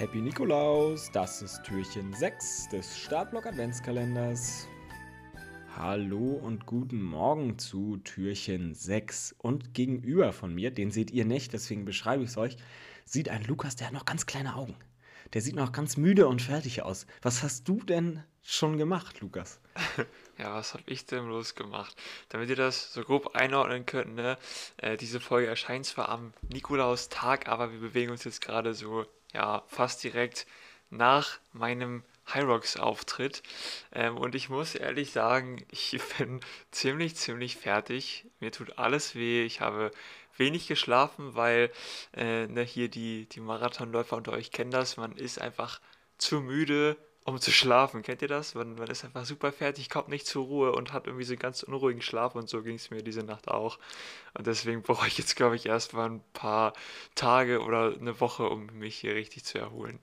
Happy Nikolaus, das ist Türchen 6 des Startblock Adventskalenders. Hallo und guten Morgen zu Türchen 6. Und gegenüber von mir, den seht ihr nicht, deswegen beschreibe ich es euch, sieht ein Lukas, der hat noch ganz kleine Augen. Der sieht noch ganz müde und fertig aus. Was hast du denn schon gemacht, Lukas? Ja, was habe ich denn bloß gemacht? Damit ihr das so grob einordnen könnt, ne? Äh, diese Folge erscheint zwar am Nikolaustag, aber wir bewegen uns jetzt gerade so, ja, fast direkt nach meinem Hyrox-Auftritt. Ähm, und ich muss ehrlich sagen, ich bin ziemlich, ziemlich fertig. Mir tut alles weh. Ich habe wenig geschlafen, weil äh, ne, hier die, die Marathonläufer unter euch kennen das. Man ist einfach zu müde, um zu schlafen. Kennt ihr das? Man, man ist einfach super fertig, kommt nicht zur Ruhe und hat irgendwie so einen ganz unruhigen Schlaf und so ging es mir diese Nacht auch. Und deswegen brauche ich jetzt, glaube ich, erstmal ein paar Tage oder eine Woche, um mich hier richtig zu erholen.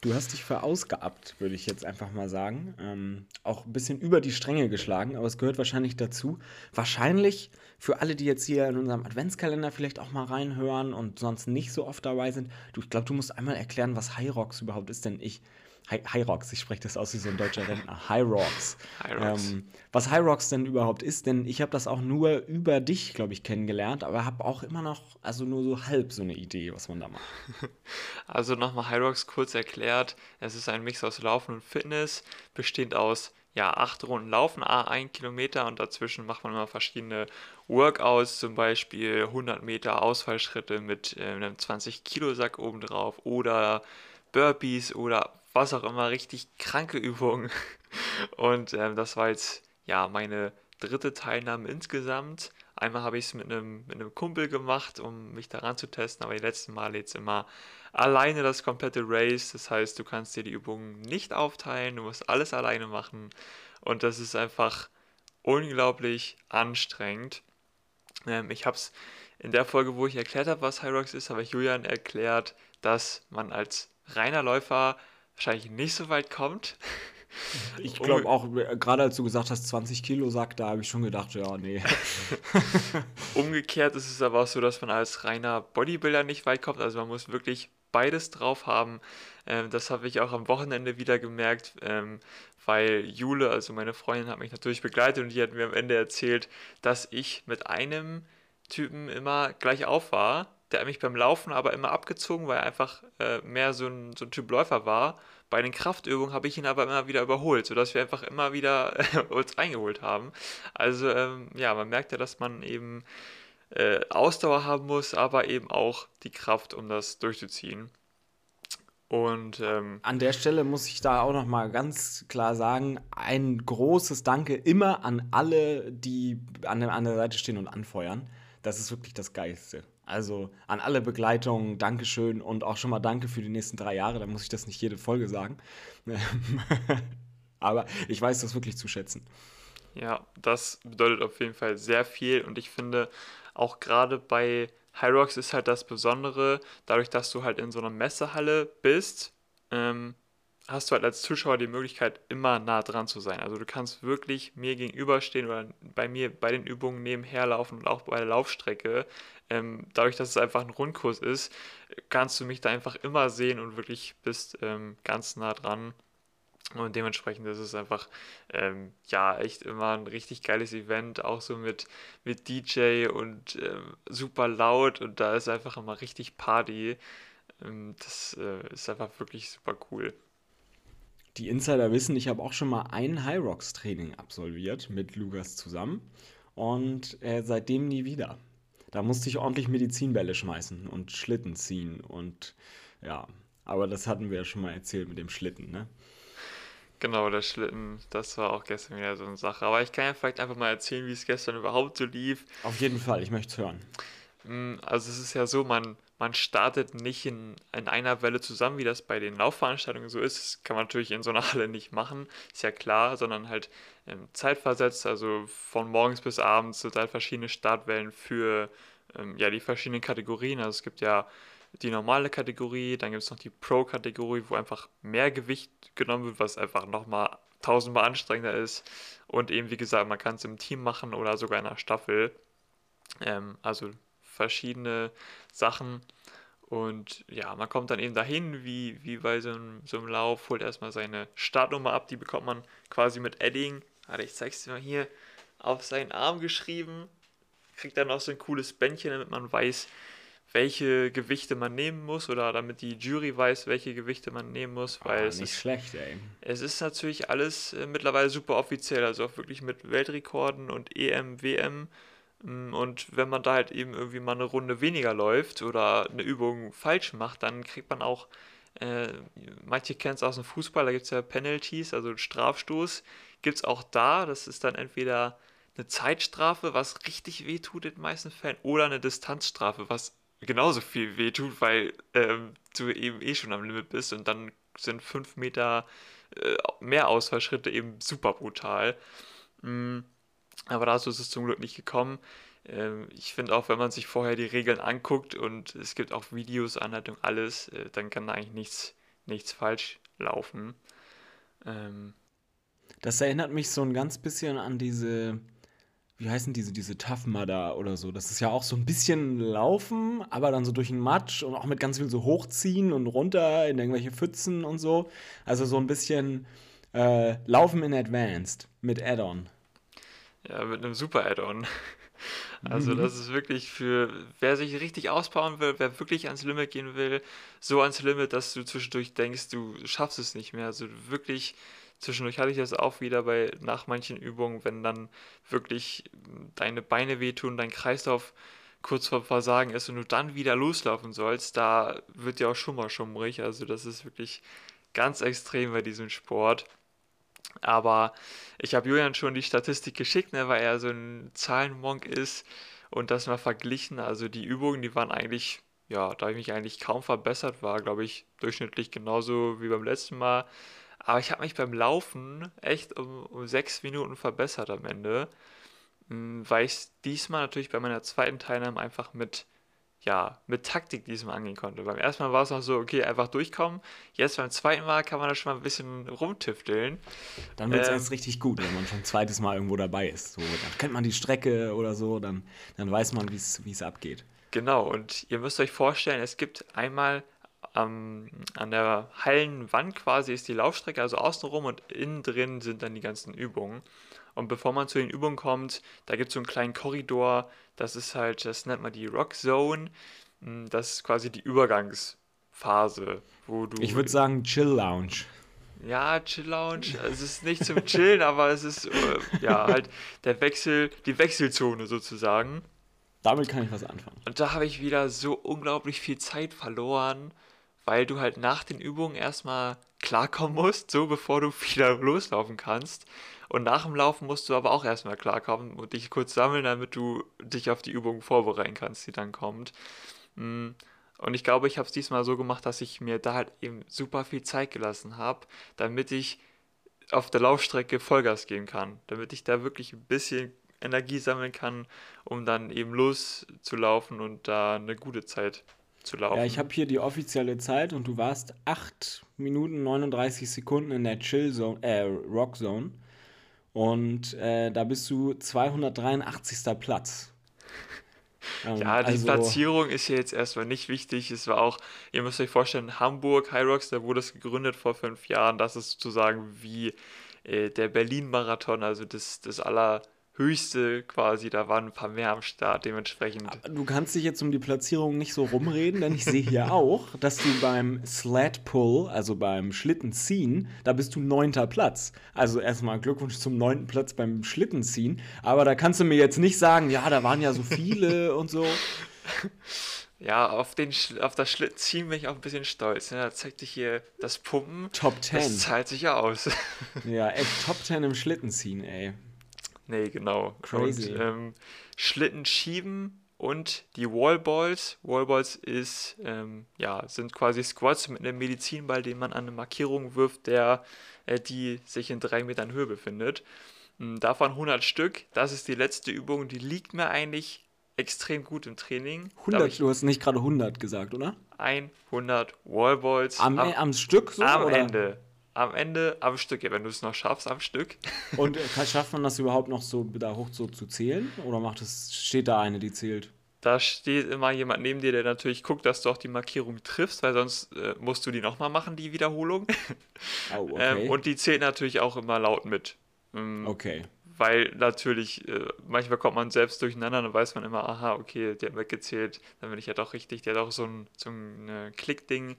Du hast dich verausgabt, würde ich jetzt einfach mal sagen. Ähm, auch ein bisschen über die Stränge geschlagen, aber es gehört wahrscheinlich dazu. Wahrscheinlich für alle, die jetzt hier in unserem Adventskalender vielleicht auch mal reinhören und sonst nicht so oft dabei sind. Du, ich glaube, du musst einmal erklären, was Rocks überhaupt ist, denn ich High Rocks, ich spreche das aus wie so ein deutscher Rentner. High Rocks. High Rocks. Ähm, was High Rocks denn überhaupt ist, denn ich habe das auch nur über dich, glaube ich, kennengelernt, aber habe auch immer noch, also nur so halb so eine Idee, was man da macht. Also nochmal High Rocks kurz erklärt. Es ist ein Mix aus Laufen und Fitness, bestehend aus ja, acht Runden Laufen, ein Kilometer und dazwischen macht man immer verschiedene Workouts, zum Beispiel 100 Meter Ausfallschritte mit äh, einem 20 Kilo Sack obendrauf oder Burpees oder was auch immer, richtig kranke Übungen. Und ähm, das war jetzt ja meine dritte Teilnahme insgesamt. Einmal habe ich es mit einem, mit Kumpel gemacht, um mich daran zu testen, aber die letzten Male jetzt immer alleine das komplette Race. Das heißt, du kannst dir die Übungen nicht aufteilen, du musst alles alleine machen. Und das ist einfach unglaublich anstrengend. Ähm, ich habe es in der Folge, wo ich erklärt habe, was Hyrox ist, habe ich Julian erklärt, dass man als reiner Läufer wahrscheinlich nicht so weit kommt. Ich glaube auch, gerade als du gesagt hast, 20 Kilo Sack, da habe ich schon gedacht, ja, nee. Umgekehrt ist es aber auch so, dass man als reiner Bodybuilder nicht weit kommt. Also man muss wirklich beides drauf haben. Ähm, das habe ich auch am Wochenende wieder gemerkt, ähm, weil Jule, also meine Freundin, hat mich natürlich begleitet und die hat mir am Ende erzählt, dass ich mit einem Typen immer gleich auf war der hat mich beim Laufen aber immer abgezogen, weil er einfach äh, mehr so ein, so ein Typ Läufer war. Bei den Kraftübungen habe ich ihn aber immer wieder überholt, sodass wir einfach immer wieder uns eingeholt haben. Also ähm, ja, man merkt ja, dass man eben äh, Ausdauer haben muss, aber eben auch die Kraft, um das durchzuziehen. Und ähm, an der Stelle muss ich da auch noch mal ganz klar sagen, ein großes Danke immer an alle, die an der, an der Seite stehen und anfeuern. Das ist wirklich das Geilste. Also an alle Begleitungen, Dankeschön und auch schon mal Danke für die nächsten drei Jahre. Da muss ich das nicht jede Folge sagen. Aber ich weiß das wirklich zu schätzen. Ja, das bedeutet auf jeden Fall sehr viel und ich finde auch gerade bei Hyrox ist halt das Besondere, dadurch, dass du halt in so einer Messehalle bist, ähm, hast du halt als Zuschauer die Möglichkeit, immer nah dran zu sein. Also du kannst wirklich mir gegenüberstehen oder bei mir bei den Übungen nebenher laufen und auch bei der Laufstrecke. Ähm, dadurch, dass es einfach ein Rundkurs ist, kannst du mich da einfach immer sehen und wirklich bist ähm, ganz nah dran. Und dementsprechend ist es einfach, ähm, ja, echt immer ein richtig geiles Event, auch so mit, mit DJ und ähm, super laut und da ist einfach immer richtig Party. Ähm, das äh, ist einfach wirklich super cool. Die Insider wissen, ich habe auch schon mal ein High Rocks Training absolviert mit Lukas zusammen und äh, seitdem nie wieder. Da musste ich ordentlich Medizinbälle schmeißen und Schlitten ziehen und ja, aber das hatten wir ja schon mal erzählt mit dem Schlitten, ne? Genau, der Schlitten, das war auch gestern wieder so eine Sache. Aber ich kann ja vielleicht einfach mal erzählen, wie es gestern überhaupt so lief. Auf jeden Fall, ich möchte es hören. Mm, also es ist ja so, man, man startet nicht in, in einer Welle zusammen, wie das bei den Laufveranstaltungen so ist. Das kann man natürlich in so einer Halle nicht machen, ist ja klar, sondern halt ähm, zeitversetzt, also von morgens bis abends sind halt verschiedene Startwellen für ähm, ja, die verschiedenen Kategorien. Also es gibt ja die normale Kategorie, dann gibt es noch die Pro-Kategorie, wo einfach mehr Gewicht genommen wird, was einfach nochmal tausendmal anstrengender ist. Und eben, wie gesagt, man kann es im Team machen oder sogar in einer Staffel. Ähm, also verschiedene Sachen. Und ja, man kommt dann eben dahin, wie, wie bei so einem, so einem Lauf, holt erstmal seine Startnummer ab, die bekommt man quasi mit Edding. Warte, ich zeig's dir mal hier auf seinen Arm geschrieben. Kriegt dann auch so ein cooles Bändchen, damit man weiß, welche Gewichte man nehmen muss oder damit die Jury weiß, welche Gewichte man nehmen muss, weil Ah, es nicht ist, schlecht, ey. es ist natürlich alles äh, mittlerweile super offiziell, also auch wirklich mit Weltrekorden und EM, WM. Mm, Und wenn man da halt eben irgendwie mal eine Runde weniger läuft oder eine Übung falsch macht, dann kriegt man auch, äh, manche kennen es aus dem Fußball, da gibt es ja Penalties, also Strafstoß, gibt es auch da. Das ist dann entweder eine Zeitstrafe, was richtig wehtut in den meisten Fällen, oder eine Distanzstrafe, was genauso viel wehtut, weil ähm, du eben eh schon am Limit bist und dann sind fünf Meter äh, mehr Ausfallschritte eben super brutal. Mm, aber dazu ist es zum Glück nicht gekommen. Ähm, ich finde auch, wenn man sich vorher die Regeln anguckt und es gibt auch Videos, Anleitung, alles, äh, dann kann da eigentlich nichts, nichts falsch laufen. Ähm, Das erinnert mich so ein ganz bisschen an diese, wie heißen diese, diese Tough Mudder oder so. Das ist ja auch so ein bisschen Laufen, aber dann so durch den Matsch und auch mit ganz viel so hochziehen und runter in irgendwelche Pfützen und so. Also so ein bisschen äh, Laufen in Advanced mit Add-on. Ja, mit einem super Add-on. Also Mhm. das ist wirklich für, wer sich richtig ausbauen will, wer wirklich ans Limit gehen will, so ans Limit, dass du zwischendurch denkst, du schaffst es nicht mehr. Also wirklich, zwischendurch hatte ich das auch wieder bei, nach manchen Übungen, wenn dann wirklich deine Beine wehtun, dein Kreislauf kurz vor Versagen ist und du dann wieder loslaufen sollst, da wird dir auch schon mal schummrig. Also das ist wirklich ganz extrem bei diesem Sport. Aber ich habe Julian schon die Statistik geschickt, ne, weil er so ein Zahlenmonk ist und das mal verglichen. Also die Übungen, die waren eigentlich, ja, da ich mich eigentlich kaum verbessert, war, glaube ich, durchschnittlich genauso wie beim letzten Mal. Aber ich habe mich beim Laufen echt um, um sechs Minuten verbessert am Ende, m, weil ich es diesmal natürlich bei meiner zweiten Teilnahme einfach mit, ja, mit Taktik diesmal angehen konnte. Beim ersten Mal war es noch so, okay, einfach durchkommen. Jetzt beim zweiten Mal kann man da schon mal ein bisschen rumtüfteln. Dann wird es Ähm, erst richtig gut, wenn man schon ein zweites Mal irgendwo dabei ist. So, dann kennt man die Strecke oder so, dann, dann weiß man, wie es abgeht. Genau, und ihr müsst euch vorstellen, es gibt einmal am, an der Hallenwand quasi ist die Laufstrecke, also außenrum und innen drin sind dann die ganzen Übungen. Und bevor man zu den Übungen kommt, da gibt es so einen kleinen Korridor, das ist halt, das nennt man die Rock Zone. Mm, Das ist quasi die Übergangsphase, wo du. Ich würde sagen, Chill Lounge. Ja, Chill Lounge. Es ist nicht zum Chillen, aber es ist äh, ja halt der Wechsel, die Wechselzone sozusagen. Damit kann ich was anfangen. Und da habe ich wieder so unglaublich viel Zeit verloren, weil du halt nach den Übungen erstmal klarkommen musst, so bevor du wieder loslaufen kannst. Und nach dem Laufen musst du aber auch erstmal klarkommen und dich kurz sammeln, damit du dich auf die Übung vorbereiten kannst, die dann kommt. Mm, Und ich glaube, ich habe es diesmal so gemacht, dass ich mir da halt eben super viel Zeit gelassen habe, damit ich auf der Laufstrecke Vollgas geben kann, damit ich da wirklich ein bisschen Energie sammeln kann, um dann eben loszulaufen und da eine gute Zeit zu laufen. Ja, ich habe hier die offizielle Zeit und du warst 8 Minuten 39 Sekunden in der Chill Zone, äh, Rock Zone. Und äh, da bist du 283. Platz. Ähm, Ja, die also, Platzierung ist hier jetzt erstmal nicht wichtig. Es war auch, ihr müsst euch vorstellen, Hamburg, High Rocks, da wurde es gegründet vor fünf Jahren. Das ist sozusagen wie äh, der Berlin-Marathon, also das, das allerhöchste quasi. Da waren ein paar mehr am Start, dementsprechend. Du kannst dich jetzt um die Platzierung nicht so rumreden, denn ich sehe hier auch, dass du beim Sled Pull, also beim Schlittenziehen, da bist du neunter Platz. Also erstmal Glückwunsch zum neunten Platz beim Schlittenziehen. Aber da kannst du mir jetzt nicht sagen, ja, da waren ja so viele und so. Ja, auf, den, auf das Schlittziehen bin ich auch ein bisschen stolz. Ne? Da zeigt sich hier das Pumpen. Top Das 10. zahlt sich ja aus. Ja, ey, Top 10 im Schlittenziehen, ey. Nee, genau. Crazy. Und ähm, Schlitten schieben und die Wallballs. Wallballs ist, ähm, ja, sind quasi Squats mit einem Medizinball, den man an eine Markierung wirft, der, äh, die sich in drei Metern Höhe befindet. Ähm, Davon 100 Stück. Das ist die letzte Übung. Die liegt mir eigentlich extrem gut im Training. Da hab 100, ich du hast nicht gerade 100 gesagt, oder? 100 Wallballs Am, am, am Stück so? am oder? Ende. Am Ende am Stück. Ja, wenn du es noch schaffst, am Stück. Und äh, kann- schafft man das überhaupt noch so da hoch so zu zählen? Oder macht es, steht da eine, die zählt? da steht immer jemand neben dir, der natürlich guckt, dass du auch die Markierung triffst, weil sonst äh, musst du die nochmal machen, die Wiederholung. Oh, okay. ähm, und die zählt natürlich auch immer laut mit. Ähm, okay. Weil natürlich, äh, manchmal kommt man selbst durcheinander, dann weiß man immer, aha, okay, der hat weggezählt, dann bin ich ja doch richtig. Der hat auch so ein, so ein äh, Klickding,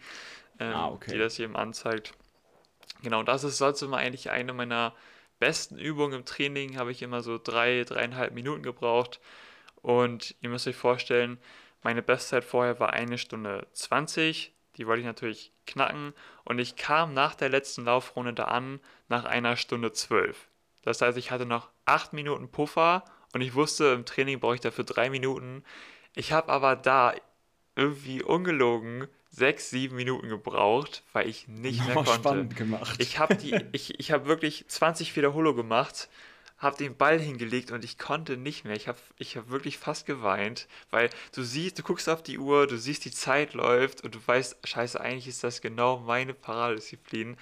ähm, ah, okay. die das jedem anzeigt. Genau, das ist sonst immer eigentlich eine meiner besten Übungen im Training, habe ich immer so drei, dreieinhalb Minuten gebraucht. Und ihr müsst euch vorstellen, meine Bestzeit vorher war eine Stunde 20. Die wollte ich natürlich knacken. Und ich kam nach der letzten Laufrunde da an, nach einer Stunde 12. Das heißt, ich hatte noch acht Minuten Puffer und ich wusste, im Training brauche ich dafür drei Minuten. Ich habe aber da irgendwie ungelogen sechs, sieben Minuten gebraucht, weil ich nicht mehr konnte. Spannend gemacht. Ich habe ich, ich hab wirklich 20 Wiederholungen gemacht habe den Ball hingelegt und ich konnte nicht mehr. Ich habe ich hab wirklich fast geweint, weil du siehst, du guckst auf die Uhr, du siehst, die Zeit läuft und du weißt, scheiße, eigentlich ist das genau meine Paradisziplin,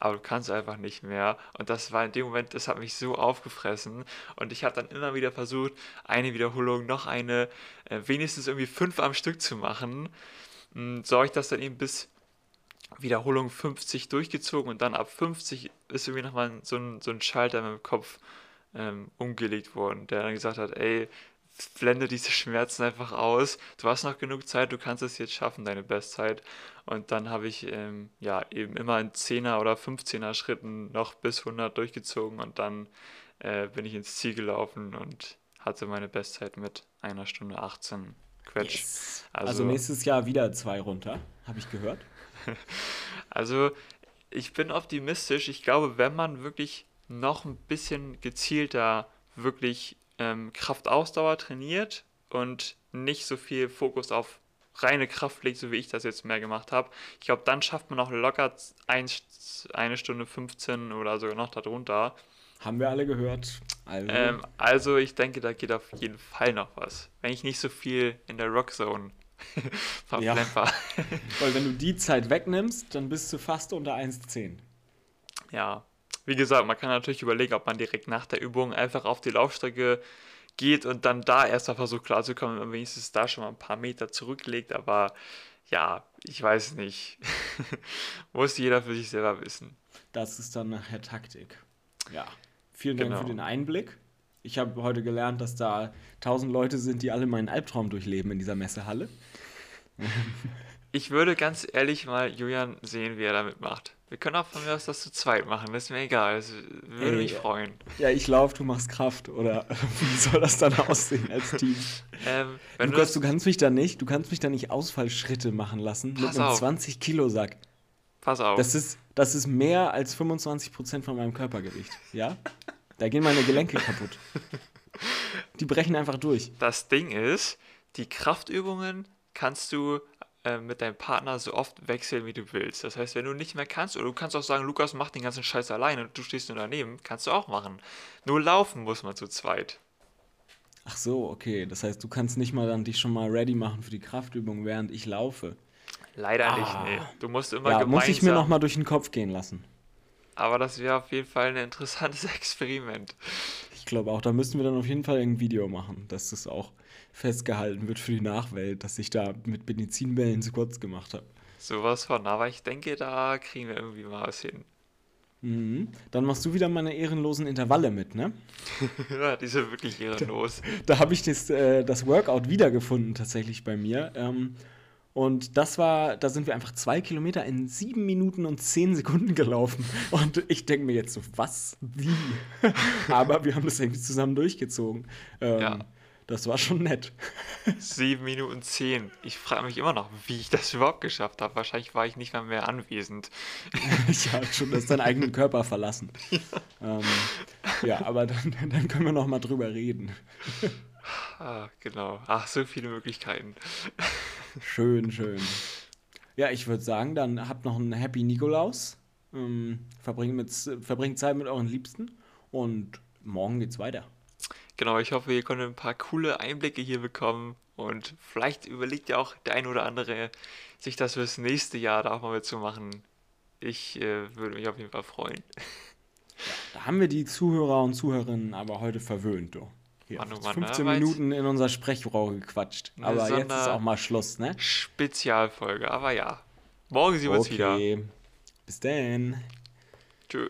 aber du kannst einfach nicht mehr. Und das war in dem Moment, das hat mich so aufgefressen und ich habe dann immer wieder versucht, eine Wiederholung, noch eine, äh, wenigstens irgendwie fünf am Stück zu machen. Hm, so habe ich das dann eben bis Wiederholung 50 durchgezogen und dann ab 50 ist irgendwie nochmal so ein, so ein Schalter in meinem Kopf ähm, umgelegt worden, der dann gesagt hat, ey, blende diese Schmerzen einfach aus, du hast noch genug Zeit, du kannst es jetzt schaffen, deine Bestzeit. Und dann habe ich ähm, ja eben immer in 10er oder 15er Schritten noch bis 100 durchgezogen und dann äh, bin ich ins Ziel gelaufen und hatte meine Bestzeit mit einer Stunde 18 Quetsch. Yes. Also, also nächstes Jahr wieder zwei runter, habe ich gehört. also ich bin optimistisch. Ich glaube, wenn man wirklich noch ein bisschen gezielter wirklich ähm, Kraftausdauer trainiert und nicht so viel Fokus auf reine Kraft legt, so wie ich das jetzt mehr gemacht habe. Ich glaube, dann schafft man auch locker ein, eine Stunde 15 oder sogar noch darunter. Haben wir alle gehört. Also. Ähm, also ich denke, da geht auf jeden Fall noch was. Wenn ich nicht so viel in der Rockzone verplemper. Ja. Weil wenn du die Zeit wegnimmst, dann bist du fast unter 1,10. Ja, wie gesagt, man kann natürlich überlegen, ob man direkt nach der Übung einfach auf die Laufstrecke geht und dann da erst mal versucht klarzukommen und wenigstens da schon mal ein paar Meter zurücklegt. Aber ja, ich weiß nicht. Muss jeder für sich selber wissen. Das ist dann nachher Taktik. Ja. Vielen Dank genau. für den Einblick. Ich habe heute gelernt, dass da tausend Leute sind, die alle meinen Albtraum durchleben in dieser Messehalle. ich würde ganz ehrlich mal Julian sehen, wie er damit macht. Wir können auch von mir aus das zu zweit machen, das ist mir egal. Das würde Ey, mich freuen. Ja, ich laufe, du machst Kraft. Oder wie soll das dann aussehen als Team? Ähm, Lukas, du, du, kannst mich da nicht, du kannst mich da nicht Ausfallschritte machen lassen mit einem 20 Kilo Sack. Pass auf. Das ist, das ist mehr als 25 Prozent von meinem Körpergewicht. Ja? Da gehen meine Gelenke kaputt. Die brechen einfach durch. Das Ding ist, die Kraftübungen kannst du äh, mit deinem Partner so oft wechseln, wie du willst. Das heißt, wenn du nicht mehr kannst, oder du kannst auch sagen, Lukas macht den ganzen Scheiß alleine und du stehst nur daneben, kannst du auch machen. Nur laufen muss man zu zweit. Ach so, okay. Das heißt, du kannst nicht mal dann dich schon mal ready machen für die Kraftübung, während ich laufe. Leider ah. nicht, nee. Du musst immer ja, gemeinsam... muss ich mir noch mal durch den Kopf gehen lassen. Aber das wäre auf jeden Fall ein interessantes Experiment. Ich glaube auch, da müssten wir dann auf jeden Fall ein Video machen, dass das auch festgehalten wird für die Nachwelt, dass ich da mit Benzinbällen zu kurz gemacht habe. Sowas von, aber ich denke, da kriegen wir irgendwie mal was hin. Mhm. Dann machst du wieder meine ehrenlosen Intervalle mit, ne? ja, die sind wirklich ehrenlos. Da, da habe ich das, äh, das Workout wiedergefunden, tatsächlich bei mir. Ähm, und das war, da sind wir einfach zwei Kilometer in sieben Minuten und zehn Sekunden gelaufen. Und ich denke mir jetzt so, was? Wie? Aber wir haben das irgendwie zusammen durchgezogen. Ähm, ja. Das war schon nett. Sieben Minuten zehn. Ich frage mich immer noch, wie ich das überhaupt geschafft habe. Wahrscheinlich war ich nicht mal mehr anwesend. ja, schon das deinen eigenen Körper verlassen. Ja, ähm, ja aber dann, dann können wir noch mal drüber reden. Ah, genau. Ach, so viele Möglichkeiten. Schön, schön. Ja, ich würde sagen, dann habt noch einen Happy Nikolaus. Ähm, verbringt, mit, verbringt Zeit mit euren Liebsten und morgen geht's weiter. Genau, ich hoffe, ihr konntet ein paar coole Einblicke hier bekommen und vielleicht überlegt ja auch der ein oder andere, sich das fürs nächste Jahr da auch mal mitzumachen. Ich äh, würde mich auf jeden Fall freuen. Ja, da haben wir die Zuhörer und Zuhörerinnen aber heute verwöhnt, du. Hier, Mann, 15 ne? Aber jetzt Minuten in unser Sprechrohr gequatscht. Aber jetzt ist auch mal Schluss, ne? Spezialfolge. Aber ja, morgen sehen wir uns wieder. Okay. Bis dann. Tschö.